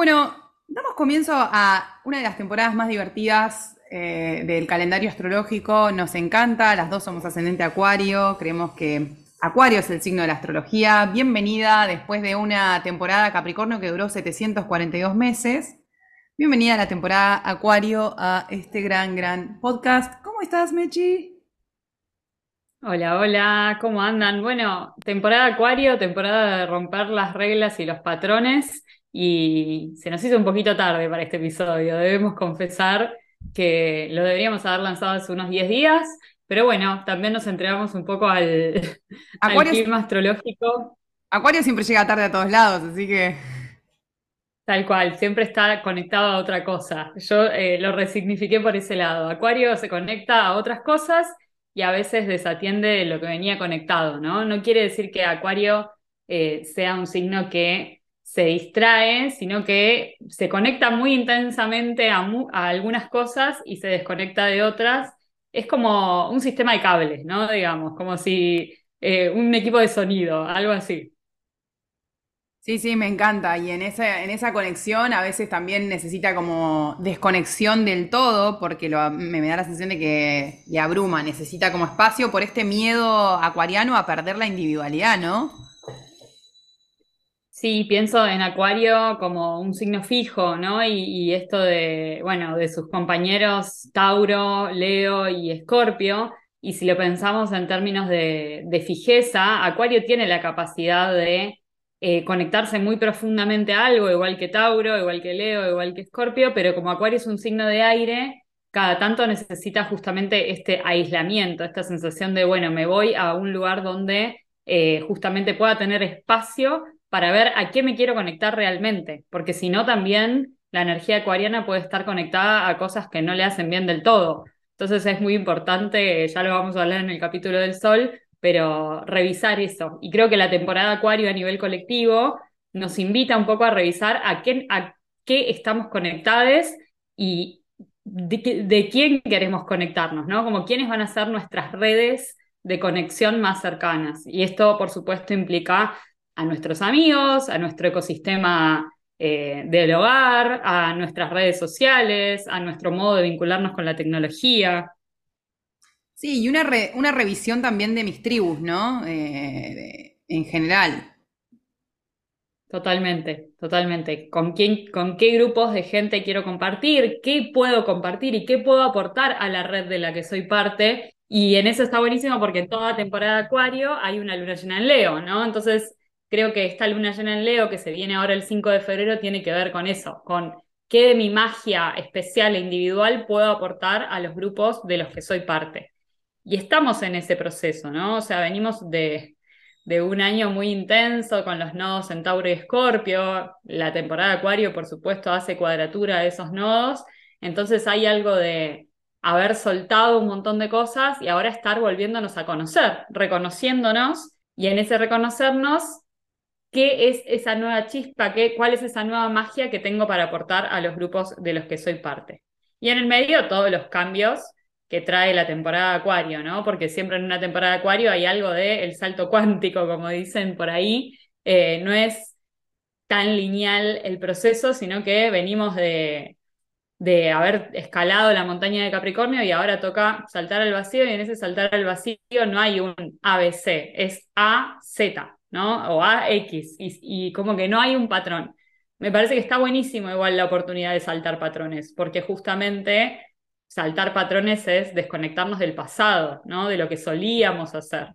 Bueno, damos comienzo a una de las temporadas más divertidas eh, del calendario astrológico. Nos encanta, las dos somos ascendente Acuario, creemos que Acuario es el signo de la astrología. Bienvenida después de una temporada Capricornio que duró 742 meses. Bienvenida a la temporada Acuario a este gran, gran podcast. ¿Cómo estás, Mechi? Hola, hola, ¿cómo andan? Bueno, temporada Acuario, temporada de romper las reglas y los patrones y se nos hizo un poquito tarde para este episodio. Debemos confesar que lo deberíamos haber lanzado hace unos 10 días, pero bueno, también nos entregamos un poco al, clima astrológico. Acuario siempre llega tarde a todos lados, así que... Tal cual, siempre está conectado a otra cosa. Yo eh, lo resignifiqué por ese lado. Acuario se conecta a otras cosas y a veces desatiende lo que venía conectado, ¿no? No quiere decir que Acuario eh, sea un signo que se distrae, sino que se conecta muy intensamente a, algunas cosas y se desconecta de otras. Es como un sistema de cables, ¿no? Digamos, como si eh, un equipo de sonido, algo así. Sí, sí, me encanta. Y en esa, en esa conexión a veces también necesita como desconexión del todo, porque me, me, da la sensación de que le abruma, necesita como espacio por este miedo acuariano a perder la individualidad, ¿no? Sí, pienso en Acuario como un signo fijo, ¿no? Y, esto de, bueno, de sus compañeros Tauro, Leo y Escorpio. Y si lo pensamos en términos de, fijeza, Acuario tiene la capacidad de eh, conectarse muy profundamente a algo, igual que Tauro, igual que Leo, igual que Escorpio, pero como Acuario es un signo de aire, cada tanto necesita justamente este aislamiento, esta sensación de, bueno, me voy a un lugar donde eh, justamente pueda tener espacio para ver a qué me quiero conectar realmente, porque si no también la energía acuariana puede estar conectada a cosas que no le hacen bien del todo. Entonces es muy importante, ya lo vamos a hablar en el capítulo del sol, pero revisar eso. Y creo que la temporada acuario a nivel colectivo nos invita un poco a revisar a qué, a qué estamos conectados y de, de, quién queremos conectarnos, ¿no? Como quiénes van a ser nuestras redes de conexión más cercanas. Y esto, por supuesto, implica a nuestros amigos, a nuestro ecosistema eh, del hogar, a nuestras redes sociales, a nuestro modo de vincularnos con la tecnología. Sí, y una, una revisión también de mis tribus, ¿no? Eh, en general. Totalmente, totalmente. ¿Con, quién, ¿Con qué grupos de gente quiero compartir? ¿Qué puedo compartir y qué puedo aportar a la red de la que soy parte? Y en eso está buenísimo porque en toda temporada de Acuario hay una luna llena en Leo, ¿no? Entonces creo que esta luna llena en Leo, que se viene ahora el 5 de febrero, tiene que ver con eso, con qué de mi magia especial e individual puedo aportar a los grupos de los que soy parte. Y estamos en ese proceso, ¿no? O sea, venimos de, un año muy intenso con los nodos en Tauro y Escorpio, la temporada de Acuario, por supuesto, hace cuadratura de esos nodos, entonces hay algo de haber soltado un montón de cosas y ahora estar volviéndonos a conocer, reconociéndonos y en ese reconocernos qué es esa nueva chispa, qué, cuál es esa nueva magia que tengo para aportar a los grupos de los que soy parte. Y en el medio todos los cambios que trae la temporada Acuario, ¿no? Porque siempre en una temporada Acuario hay algo de el salto cuántico, como dicen por ahí. Eh, no es tan lineal el proceso, sino que venimos de, de haber escalado la montaña de Capricornio y ahora toca saltar al vacío y en ese saltar al vacío no hay un ABC, es A, Z. ¿no? O AX, y, y como que no hay un patrón. Me parece que está buenísimo igual la oportunidad de saltar patrones, porque justamente saltar patrones es desconectarnos del pasado, ¿no? De lo que solíamos hacer.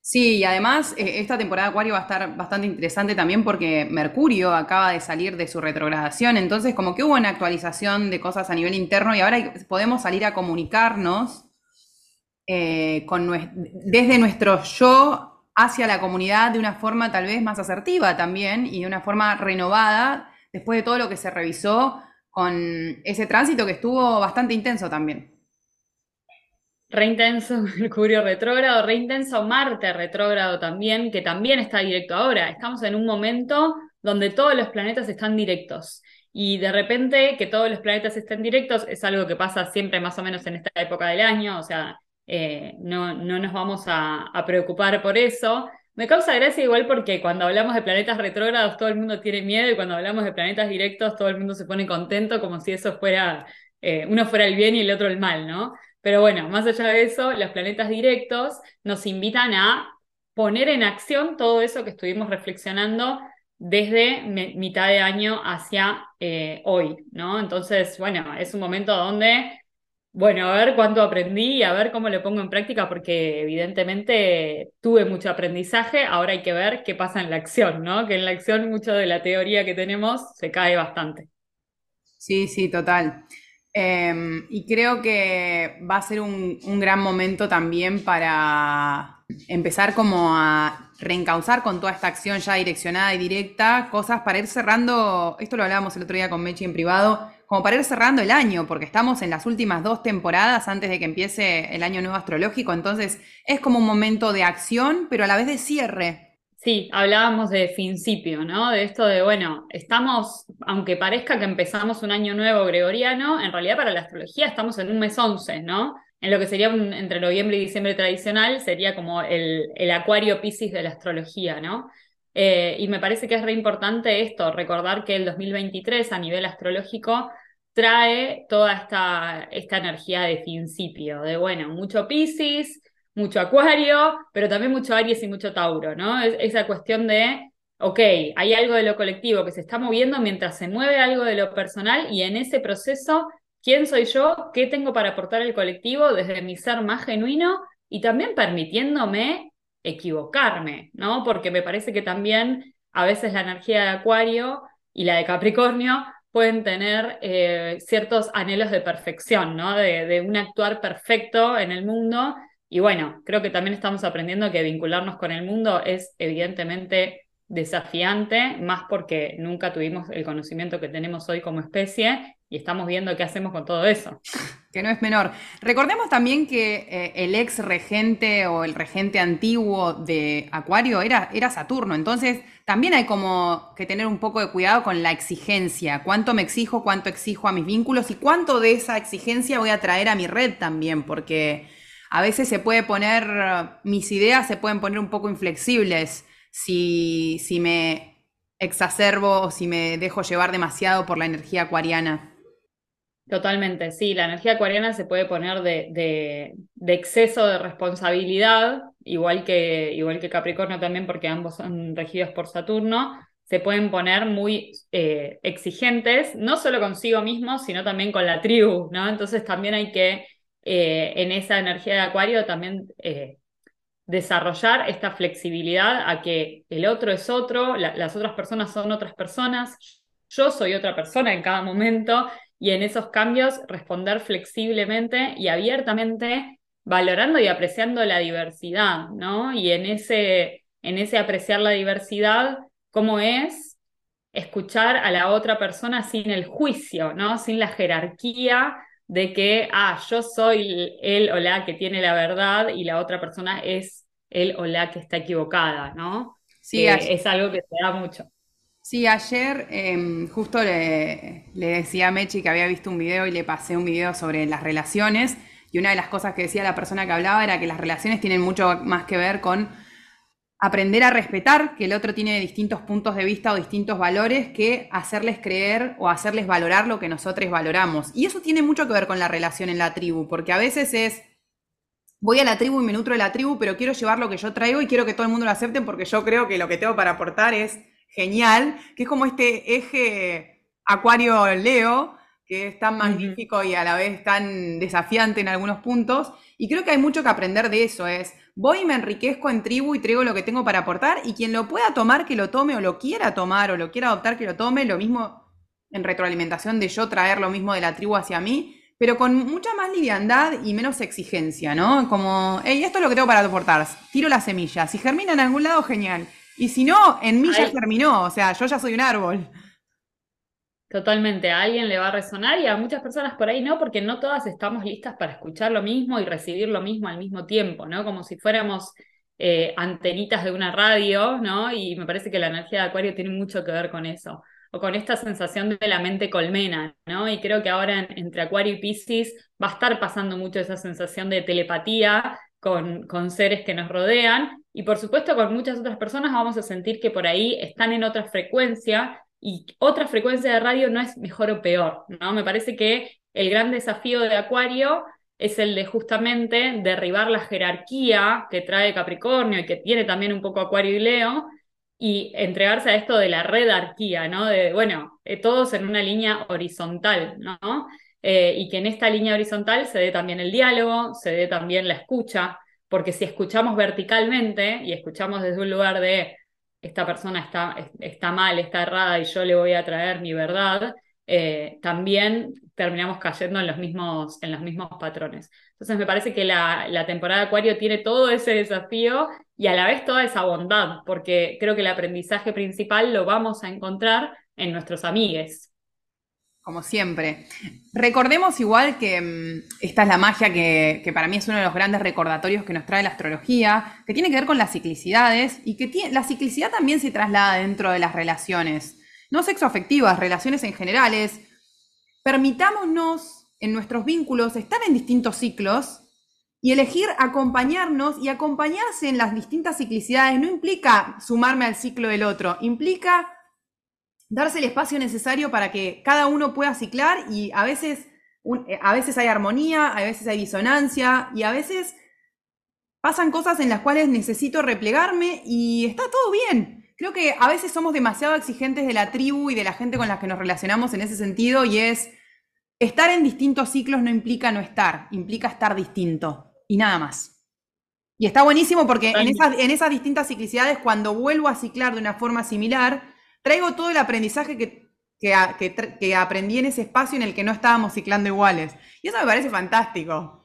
Sí, y además eh, esta temporada de Acuario va a estar bastante interesante también porque Mercurio acaba de salir de su retrogradación, entonces como que hubo una actualización de cosas a nivel interno y ahora podemos salir a comunicarnos eh, con, desde nuestro yo hacia la comunidad de una forma tal vez más asertiva también y de una forma renovada después de todo lo que se revisó con ese tránsito que estuvo bastante intenso también. Re intenso Mercurio retrógrado, re intenso Marte retrógrado también, que también está directo ahora. Estamos en un momento donde todos los planetas están directos. Y de repente que todos los planetas estén directos es algo que pasa siempre más o menos en esta época del año, o sea, eh, no, no, nos vamos a, preocupar por eso, Me causa gracia igual porque cuando hablamos de planetas retrógrados todo el mundo tiene miedo y cuando hablamos de planetas directos todo el mundo se pone contento como si eso fuera, eh, uno fuera el bien y el otro el mal, ¿no? Pero bueno, más allá de eso, los planetas directos nos invitan a poner en acción todo eso que estuvimos reflexionando desde mitad de año hacia eh, hoy, ¿no? Entonces, bueno, es un momento donde bueno, a ver cuánto aprendí y a ver cómo lo pongo en práctica, porque evidentemente tuve mucho aprendizaje, ahora hay que ver qué pasa en la acción, ¿no? Que en la acción mucho de la teoría que tenemos se cae bastante. Sí, sí, total. Em, y creo que va a ser un, un gran momento también para empezar como a reencauzar con toda esta acción ya direccionada y directa, cosas para ir cerrando, esto lo hablábamos el otro día con Mechi en privado, como para ir cerrando el año, porque estamos en las últimas dos temporadas antes de que empiece el año nuevo astrológico, entonces es como un momento de acción, pero a la vez de cierre. Sí, hablábamos de principio, ¿no? De esto de, bueno, estamos, aunque parezca que empezamos un año nuevo gregoriano, en realidad para la astrología estamos en un mes 11, ¿no? En lo que sería entre noviembre y diciembre tradicional, sería como el, el acuario piscis de la astrología, ¿no? Eh, y me parece que es re importante esto, recordar que el 2023 a nivel astrológico trae toda esta, esta energía de principio, de bueno, mucho Pisces, mucho Acuario, pero también mucho Aries y mucho Tauro, ¿no? esa cuestión de, ok, hay algo de lo colectivo que se está moviendo mientras se mueve algo de lo personal y en ese proceso, ¿quién soy yo? ¿Qué tengo para aportar al colectivo desde mi ser más genuino? Y también permitiéndome equivocarme, ¿no? Porque me parece que también a veces la energía de Acuario y la de Capricornio pueden tener eh, ciertos anhelos de perfección, ¿no? De, de, un actuar perfecto en el mundo. Y bueno, creo que también estamos aprendiendo que vincularnos con el mundo es evidentemente desafiante, más porque nunca tuvimos el conocimiento que tenemos hoy como especie y estamos viendo qué hacemos con todo eso. Que no es menor. Recordemos también que eh, el ex regente o el regente antiguo de Acuario era, era Saturno, entonces también hay como que tener un poco de cuidado con la exigencia, cuánto me exijo, cuánto exijo a mis vínculos y cuánto de esa exigencia voy a traer a mi red también, porque a veces se puede poner, mis ideas se pueden poner un poco inflexibles si, si me exacerbo o si me dejo llevar demasiado por la energía acuariana. Totalmente, sí, la energía acuariana se puede poner de, exceso de responsabilidad, igual que, igual que Capricornio también, porque ambos son regidos por Saturno, se pueden poner muy eh, exigentes, no solo consigo mismos, sino también con la tribu, ¿no? Entonces también hay que, eh, en esa energía de Acuario, también eh, desarrollar esta flexibilidad a que el otro es otro, las otras personas son otras personas, yo soy otra persona en cada momento y en esos cambios responder flexiblemente y abiertamente, valorando y apreciando la diversidad, ¿no? Y en ese, en ese apreciar la diversidad, ¿cómo es? Escuchar a la otra persona sin el juicio, ¿no? Sin la jerarquía de que, ah, yo soy él o la que tiene la verdad y la otra persona es él o la que está equivocada, ¿no? Sí, eh, es algo que se da mucho. Sí, ayer em, justo le, decía a Mechi que había visto un video y le pasé un video sobre las relaciones y una de las cosas que decía la persona que hablaba era que las relaciones tienen mucho más que ver con aprender a respetar que el otro tiene distintos puntos de vista o distintos valores que hacerles creer o hacerles valorar lo que nosotros valoramos. Y eso tiene mucho que ver con la relación en la tribu, porque a veces es, voy a la tribu y me nutro de la tribu, pero quiero llevar lo que yo traigo y quiero que todo el mundo lo acepte porque yo creo que lo que tengo para aportar es genial, que es como este eje Acuario-Leo, que es tan magnífico y a la vez tan desafiante en algunos puntos. Y creo que hay mucho que aprender de eso. Es, voy y me enriquezco en tribu y traigo lo que tengo para aportar y quien lo pueda tomar, que lo tome o lo quiera tomar o lo quiera adoptar, que lo tome. Lo mismo en retroalimentación de yo traer lo mismo de la tribu hacia mí, pero con mucha más liviandad y menos exigencia, ¿no? Como, hey, esto es lo que tengo para aportar. Tiro la semilla. Si germina en algún lado, genial. Y si no, en mí ya terminó, o sea, yo ya soy un árbol. Totalmente, a alguien le va a resonar y a muchas personas por ahí no, porque no todas estamos listas para escuchar lo mismo y recibir lo mismo al mismo tiempo, ¿no? Como si fuéramos eh, antenitas de una radio, ¿no? Y me parece que la energía de Acuario tiene mucho que ver con eso, o con esta sensación de la mente colmena, ¿no? Y creo que ahora entre Acuario y Pisces va a estar pasando mucho esa sensación de telepatía con, con seres que nos rodean, Y por supuesto, con muchas otras personas vamos a sentir que por ahí están en otra frecuencia y otra frecuencia de radio no es mejor o peor, ¿no? Me parece que el gran desafío de Acuario es el de justamente derribar la jerarquía que trae Capricornio y que tiene también un poco Acuario y Leo y entregarse a esto de la redarquía, ¿no? De, bueno, eh, todos en una línea horizontal, ¿no? Eh, y que en esta línea horizontal se dé también el diálogo, se dé también la escucha, porque si escuchamos verticalmente y escuchamos desde un lugar de esta persona está, está mal, está errada y yo le voy a traer mi verdad, eh, también terminamos cayendo en los, mismos, en los mismos patrones. Entonces me parece que la, temporada Acuario tiene todo ese desafío y a la vez toda esa bondad, porque creo que el aprendizaje principal lo vamos a encontrar en nuestros amigues. Como siempre. Recordemos igual que mm, esta es la magia que, para mí es uno de los grandes recordatorios que nos trae la astrología, que tiene que ver con las ciclicidades y que la ciclicidad también se traslada dentro de las relaciones no sexoafectivas, relaciones en generales, permitámonos en nuestros vínculos estar en distintos ciclos y elegir acompañarnos y acompañarse en las distintas ciclicidades no implica sumarme al ciclo del otro, implica darse el espacio necesario para que cada uno pueda ciclar y a veces, a veces hay armonía, a veces hay disonancia y a veces pasan cosas en las cuales necesito replegarme y está todo bien. Creo que a veces somos demasiado exigentes de la tribu y de la gente con la que nos relacionamos en ese sentido y es estar en distintos ciclos no implica no estar, implica estar distinto y nada más. Y está buenísimo porque en esas, en esas distintas ciclicidades, cuando vuelvo a ciclar de una forma similar, traigo todo el aprendizaje que, que, aprendí en ese espacio en el que no estábamos ciclando iguales. Y eso me parece fantástico.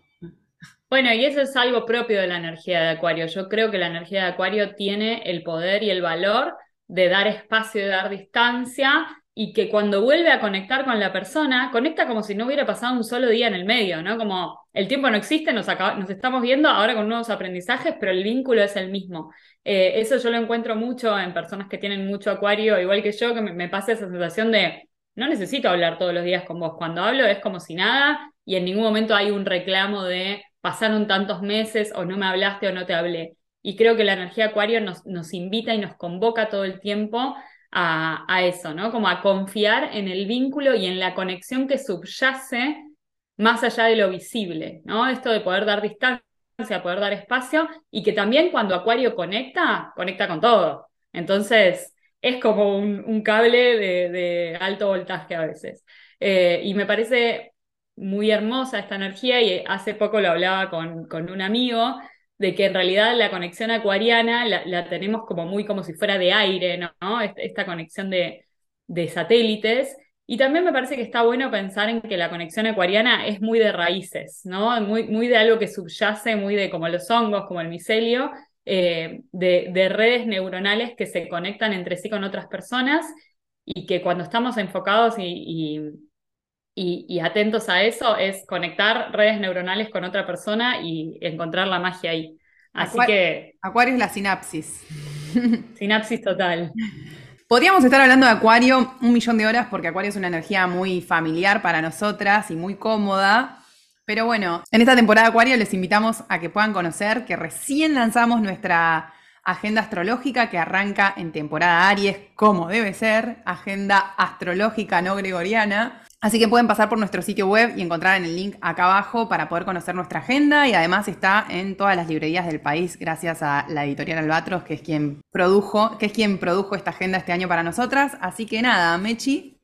Bueno, y eso es algo propio de la energía de Acuario. Yo creo que la energía de Acuario tiene el poder y el valor de dar espacio, de dar distancia y que cuando vuelve a conectar con la persona, conecta como si no hubiera pasado un solo día en el medio, ¿no? Como el tiempo no existe, nos, nos estamos viendo ahora con nuevos aprendizajes, pero el vínculo es el mismo. Eh, eso yo lo encuentro mucho en personas que tienen mucho acuario, igual que yo, que me, pasa esa sensación de no necesito hablar todos los días con vos. Cuando hablo es como si nada y en ningún momento hay un reclamo de pasaron tantos meses o no me hablaste o no te hablé. Y creo que la energía acuario nos invita y nos convoca todo el tiempo a, eso, ¿no? Como a confiar en el vínculo y en la conexión que subyace más allá de lo visible, ¿no? Esto de poder dar distancia, poder dar espacio y que también cuando Acuario conecta, conecta con todo. Entonces, es como un, cable de, de, alto voltaje a veces. Eh, y me parece muy hermosa esta energía y hace poco lo hablaba con, con un amigo de que en realidad la conexión acuariana la, tenemos como muy como si fuera de aire, ¿no? Esta conexión de, de, satélites. Y también me parece que está bueno pensar en que la conexión acuariana es muy de raíces, ¿no? Muy, muy de algo que subyace, muy de como los hongos, como el micelio, eh, de, de redes neuronales que se conectan entre sí con otras personas y que cuando estamos enfocados y, atentos a eso es conectar redes neuronales con otra persona y encontrar la magia ahí. Así que. Acuario es la sinapsis. Sinapsis total. Podríamos estar hablando de Acuario un millón de horas porque Acuario es una energía muy familiar para nosotras y muy cómoda. Pero bueno, en esta temporada de Acuario les invitamos a que puedan conocer que recién lanzamos nuestra agenda astrológica que arranca en temporada Aries, como debe ser, agenda astrológica no gregoriana. Así que pueden pasar por nuestro sitio web y encontrar en el link acá abajo para poder conocer nuestra agenda y además está en todas las librerías del país gracias a la editorial Albatros, que es quien produjo, que es quien produjo esta agenda este año para nosotras. Así que nada, Mechi.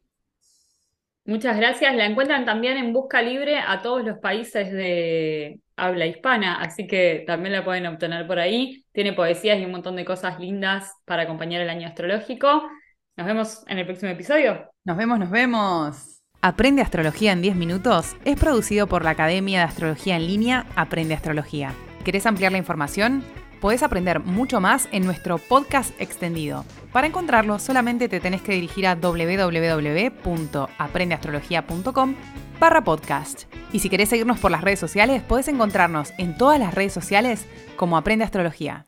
Muchas gracias. La encuentran también en Busca Libre a todos los países de habla hispana, así que también la pueden obtener por ahí. Tiene poesías y un montón de cosas lindas para acompañar el año astrológico. Nos vemos en el próximo episodio. Nos vemos, nos vemos. Aprende Astrología en 10 minutos es producido por la Academia de Astrología en línea Aprende Astrología. ¿Querés ampliar la información? Podés aprender mucho más en nuestro podcast extendido. Para encontrarlo solamente te tenés que dirigir a www.aprendeastrología.com barra podcast. Y si querés seguirnos por las redes sociales, podés encontrarnos en todas las redes sociales como Aprende Astrología.